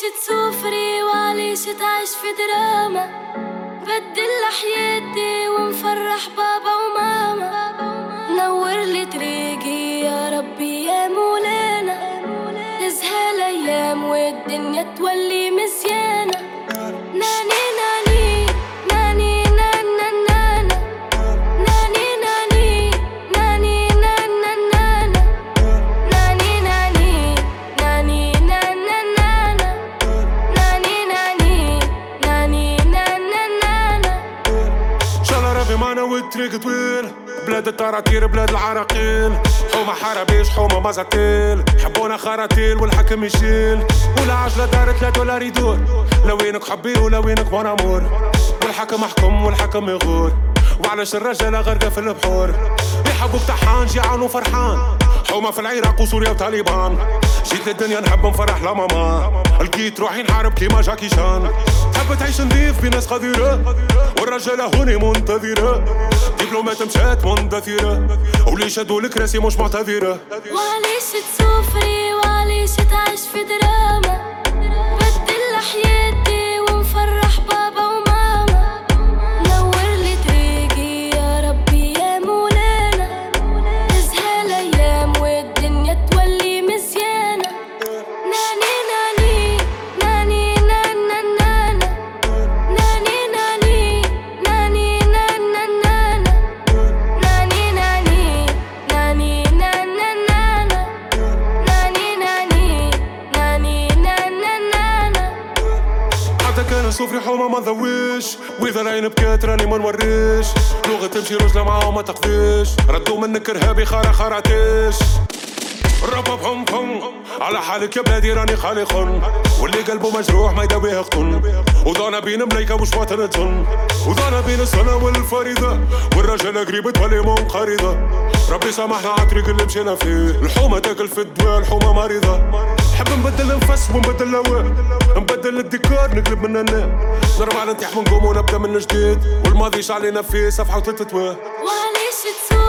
تسوفري وعليش تعيش في دراما. بدل حياتي ونفرح بابا وماما. نور لي طريقي يا ربي يا مولانا. تزهى الأيام والدنيا تولي مزيانة. معنا والطريق طويل. بلاد التراكير بلاد العراقيل. حومة حرابيش حومة مزاتيل حبونا خراتيل والحكم يشيل. ولا عجلة دارت لا دولار يدور. لو وينك حبي ولا وينك مون امور والحكم محكم والحكم يغور. وعلاش الرجالة غرقة في البحور؟ يحبوك طحان جيعان وفرحان. حومة في العراق وسوريا وطالبان. جيت للدنيا نحب نفرح لا ماما. لقيت روحي نحارب كيما جاكي شان. تحب تعيش نضيف بناس قديرة والرجالة هوني منتظرة. دبلومات مشات مندثرة واللي شادوا الكراسي مش معتذرة؟ وعليش تسوفري وعليش تعيش في دراما. كان صوفري حومة ما نذويش. وإذا العين بكات راني ما نوريش. لغة تمشي رجلة معاهم ما تقضيش ردوا منك إرهابي خارع خرعتيش الربا بهم بهم. على حالك يا بلادي راني خالق. واللي قلبه مجروح ما يداويه قطن وضانا بين ملايكة وش باطنة تن وضانا بين الصلاة والفريضة. والرجالة قريب تولي منقرضة. ربي سامحنا على الطريق اللي مشينا فيه. الحومة تاكل في الدواء الحومة مريضة. نحب نبدل نفس ونبدل الهواء. نبدل الديكور نقلب من النام نرفع ننتح ونقوم ونبدأ من جديد. والماضي علينا فيه صفحة وثلاثة تواه وعليش تسوفري